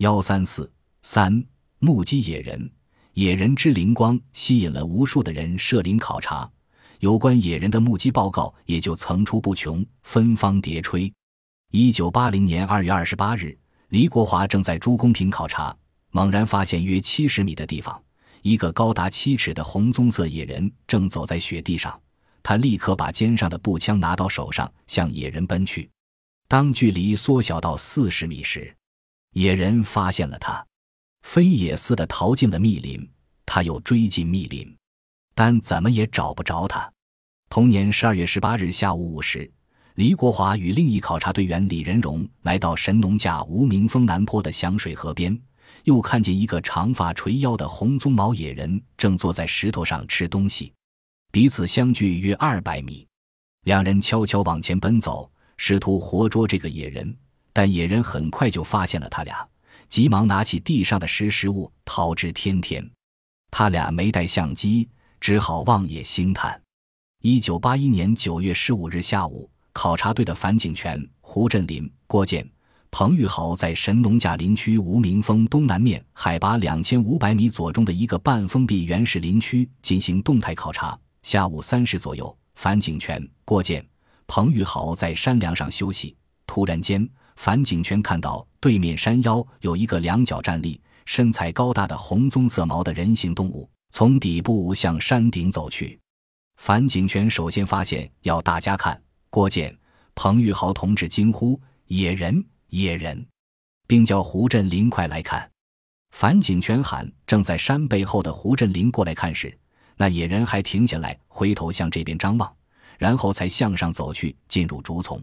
幺三四三目击野人，野人之灵光吸引了无数的人设林考察，有关野人的目击报告也就层出不穷，芬芳迭吹。一九八零年二月二十八日，黎国华正在朱公坪考察，猛然发现约七十米的地方，一个高达七尺的红棕色野人正走在雪地上。他立刻把肩上的步枪拿到手上，向野人奔去。当距离缩小到四十米时，野人发现了他，飞也似的逃进了密林。他又追进密林，但怎么也找不着他。同年十二月十八日下午五时，黎国华与另一考察队员李仁荣来到神农架无名峰南坡的响水河边，又看见一个长发垂腰的红鬃毛野人正坐在石头上吃东西，彼此相距约二百米。两人悄悄往前奔走，试图活捉这个野人。但野人很快就发现了他俩，急忙拿起地上的石食物逃之天天。他俩没带相机，只好望野兴叹。一九八一年九月十五日下午，考察队的樊景全、胡振林、郭建、彭玉豪在神农架林区无名峰东南面海拔两千五百米左中的一个半封闭原始林区进行动态考察。下午三时左右，樊景全、郭建、彭玉豪在山梁上休息，突然间。樊景全看到对面山腰有一个两脚站立、身材高大的红棕色毛的人形动物，从底部向山顶走去。樊景全首先发现，要大家看。郭建、彭玉豪同志惊呼：“野人，野人！”并叫胡振林快来看。樊景全喊正在山背后的胡振林过来看时，那野人还停下来，回头向这边张望，然后才向上走去，进入竹丛。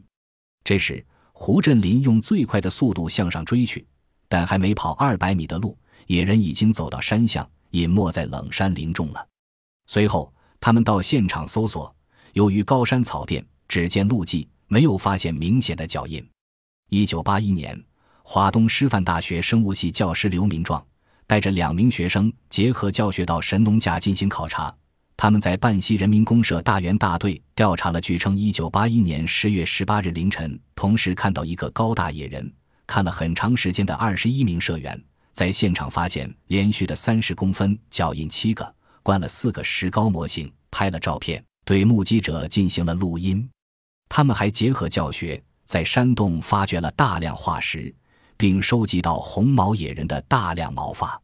这时。胡振林用最快的速度向上追去，但还没跑二百米的路，野人已经走到山下，隐没在冷山林中了。随后，他们到现场搜索，由于高山草甸，只见路迹，没有发现明显的脚印。一九八一年，华东师范大学生物系教师刘明壮带着两名学生，结合教学到神农架进行考察。他们在半溪人民公社大员大队调查了，据称，一九八一年十月十八日凌晨，同时看到一个高大野人，看了很长时间的二十一名社员，在现场发现连续的三十公分脚印七个，灌了四个石膏模型，拍了照片，对目击者进行了录音。他们还结合教学，在山洞发掘了大量化石，并收集到红毛野人的大量毛发。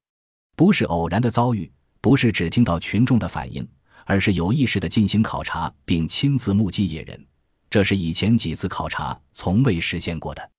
不是偶然的遭遇，不是只听到群众的反应。而是有意识地进行考察，并亲自目击野人，这是以前几次考察从未实现过的。